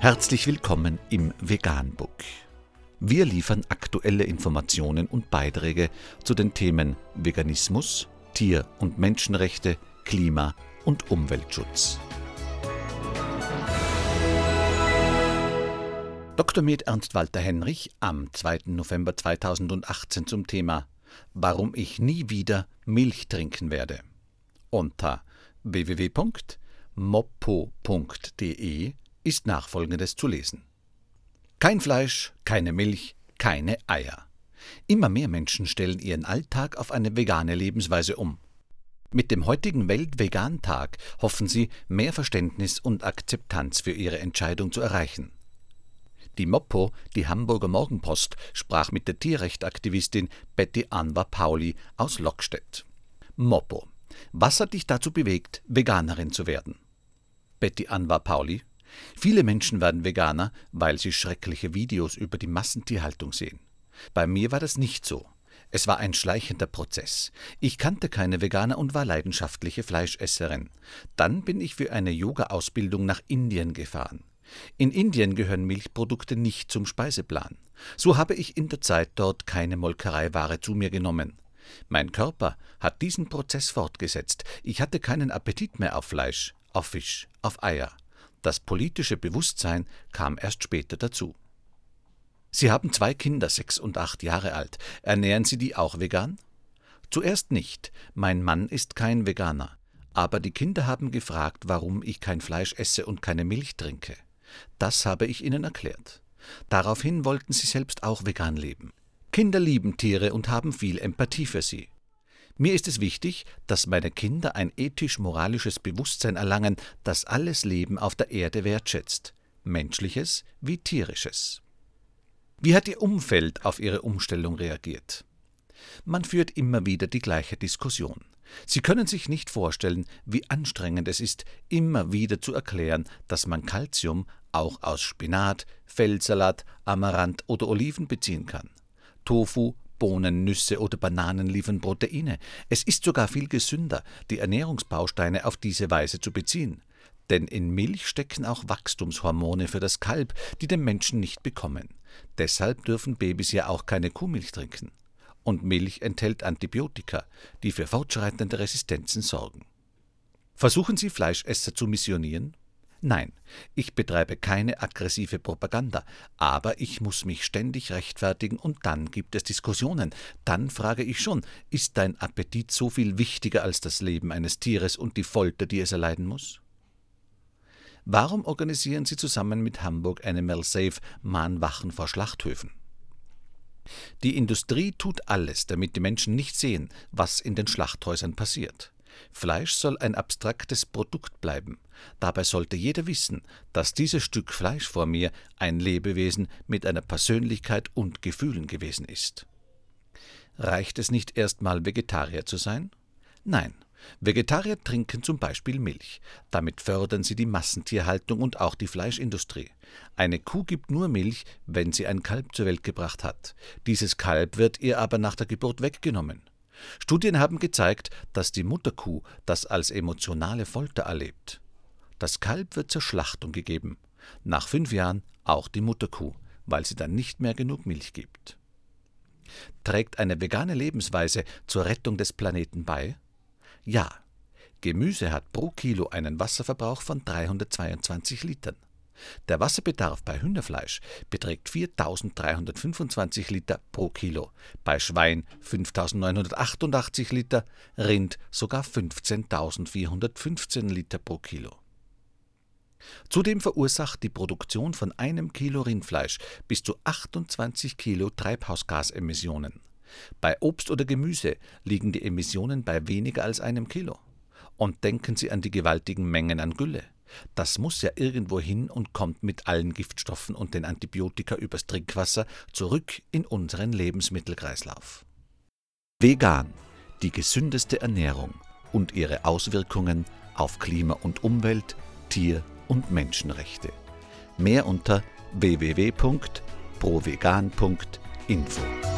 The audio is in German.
Herzlich willkommen im Veganbook. Wir liefern aktuelle Informationen und Beiträge zu den Themen Veganismus, Tier- und Menschenrechte, Klima- und Umweltschutz. Dr. Med Ernst Walter Henrich am 2. November 2018 zum Thema Warum ich nie wieder Milch trinken werde. Unter www.moppo.de ist nachfolgendes zu lesen. Kein Fleisch, keine Milch, keine Eier. Immer mehr Menschen stellen ihren Alltag auf eine vegane Lebensweise um. Mit dem heutigen Weltvegan-Tag hoffen sie, mehr Verständnis und Akzeptanz für ihre Entscheidung zu erreichen. Die Moppo, die Hamburger Morgenpost, sprach mit der Tierrechtaktivistin Betty Anwar Pauli aus Lockstedt. Moppo. Was hat dich dazu bewegt, Veganerin zu werden? Betty Anwar Pauli. Viele Menschen werden Veganer, weil sie schreckliche Videos über die Massentierhaltung sehen. Bei mir war das nicht so. Es war ein schleichender Prozess. Ich kannte keine Veganer und war leidenschaftliche Fleischesserin. Dann bin ich für eine Yoga-Ausbildung nach Indien gefahren. In Indien gehören Milchprodukte nicht zum Speiseplan. So habe ich in der Zeit dort keine Molkereiware zu mir genommen. Mein Körper hat diesen Prozess fortgesetzt. Ich hatte keinen Appetit mehr auf Fleisch, auf Fisch, auf Eier. Das politische Bewusstsein kam erst später dazu. Sie haben zwei Kinder, sechs und acht Jahre alt. Ernähren Sie die auch vegan? Zuerst nicht. Mein Mann ist kein Veganer. Aber die Kinder haben gefragt, warum ich kein Fleisch esse und keine Milch trinke. Das habe ich ihnen erklärt. Daraufhin wollten sie selbst auch vegan leben. Kinder lieben Tiere und haben viel Empathie für sie. Mir ist es wichtig, dass meine Kinder ein ethisch-moralisches Bewusstsein erlangen, das alles Leben auf der Erde wertschätzt, menschliches wie tierisches. Wie hat Ihr Umfeld auf Ihre Umstellung reagiert? Man führt immer wieder die gleiche Diskussion. Sie können sich nicht vorstellen, wie anstrengend es ist, immer wieder zu erklären, dass man Kalzium auch aus Spinat, Feldsalat, Amaranth oder Oliven beziehen kann. Tofu, Bohnen, Nüsse oder Bananen liefern Proteine. Es ist sogar viel gesünder, die Ernährungsbausteine auf diese Weise zu beziehen. Denn in Milch stecken auch Wachstumshormone für das Kalb, die den Menschen nicht bekommen. Deshalb dürfen Babys ja auch keine Kuhmilch trinken. Und Milch enthält Antibiotika, die für fortschreitende Resistenzen sorgen. Versuchen Sie Fleischesser zu missionieren? Nein, ich betreibe keine aggressive Propaganda, aber ich muss mich ständig rechtfertigen und dann gibt es Diskussionen. Dann frage ich schon, ist dein Appetit so viel wichtiger als das Leben eines Tieres und die Folter, die es erleiden muss? Warum organisieren Sie zusammen mit Hamburg Animal Safe Mahnwachen vor Schlachthöfen? Die Industrie tut alles, damit die Menschen nicht sehen, was in den Schlachthäusern passiert. Fleisch soll ein abstraktes Produkt bleiben. Dabei sollte jeder wissen, dass dieses Stück Fleisch vor mir ein Lebewesen mit einer Persönlichkeit und Gefühlen gewesen ist. Reicht es nicht erstmal Vegetarier zu sein? Nein. Vegetarier trinken zum Beispiel Milch. Damit fördern sie die Massentierhaltung und auch die Fleischindustrie. Eine Kuh gibt nur Milch, wenn sie ein Kalb zur Welt gebracht hat. Dieses Kalb wird ihr aber nach der Geburt weggenommen. Studien haben gezeigt, dass die Mutterkuh das als emotionale Folter erlebt. Das Kalb wird zur Schlachtung gegeben. Nach fünf Jahren auch die Mutterkuh, weil sie dann nicht mehr genug Milch gibt. Trägt eine vegane Lebensweise zur Rettung des Planeten bei? Ja. Gemüse hat pro Kilo einen Wasserverbrauch von 322 Litern. Der Wasserbedarf bei Hühnerfleisch beträgt 4.325 Liter pro Kilo, bei Schwein 5.988 Liter, Rind sogar 15.415 Liter pro Kilo. Zudem verursacht die Produktion von einem Kilo Rindfleisch bis zu 28 Kilo Treibhausgasemissionen. Bei Obst oder Gemüse liegen die Emissionen bei weniger als einem Kilo. Und denken Sie an die gewaltigen Mengen an Gülle. Das muss ja irgendwo hin und kommt mit allen Giftstoffen und den Antibiotika übers Trinkwasser zurück in unseren Lebensmittelkreislauf. Vegan, die gesündeste Ernährung und ihre Auswirkungen auf Klima und Umwelt, Tier- und Menschenrechte. Mehr unter www.provegan.info.